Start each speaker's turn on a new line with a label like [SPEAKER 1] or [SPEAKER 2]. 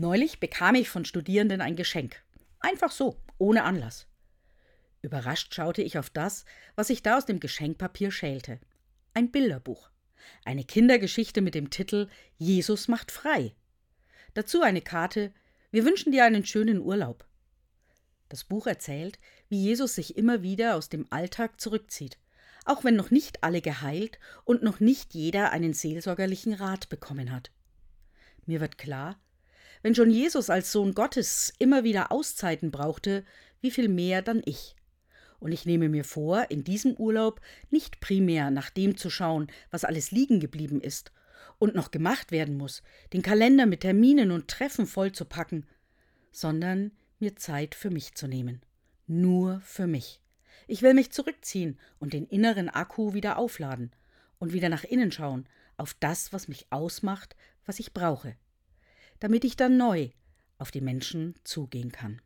[SPEAKER 1] Neulich bekam ich von Studierenden ein Geschenk. Einfach so, ohne Anlass. Überrascht schaute ich auf das, was ich da aus dem Geschenkpapier schälte. Ein Bilderbuch. Eine Kindergeschichte mit dem Titel Jesus macht frei. Dazu eine Karte Wir wünschen dir einen schönen Urlaub. Das Buch erzählt, wie Jesus sich immer wieder aus dem Alltag zurückzieht, auch wenn noch nicht alle geheilt und noch nicht jeder einen seelsorgerlichen Rat bekommen hat. Mir wird klar, wenn schon Jesus als Sohn Gottes immer wieder Auszeiten brauchte, wie viel mehr dann ich. Und ich nehme mir vor, in diesem Urlaub nicht primär nach dem zu schauen, was alles liegen geblieben ist und noch gemacht werden muss, den Kalender mit Terminen und Treffen vollzupacken, sondern mir Zeit für mich zu nehmen. Nur für mich. Ich will mich zurückziehen und den inneren Akku wieder aufladen und wieder nach innen schauen, auf das, was mich ausmacht, was ich brauche, damit ich dann neu auf die Menschen zugehen kann.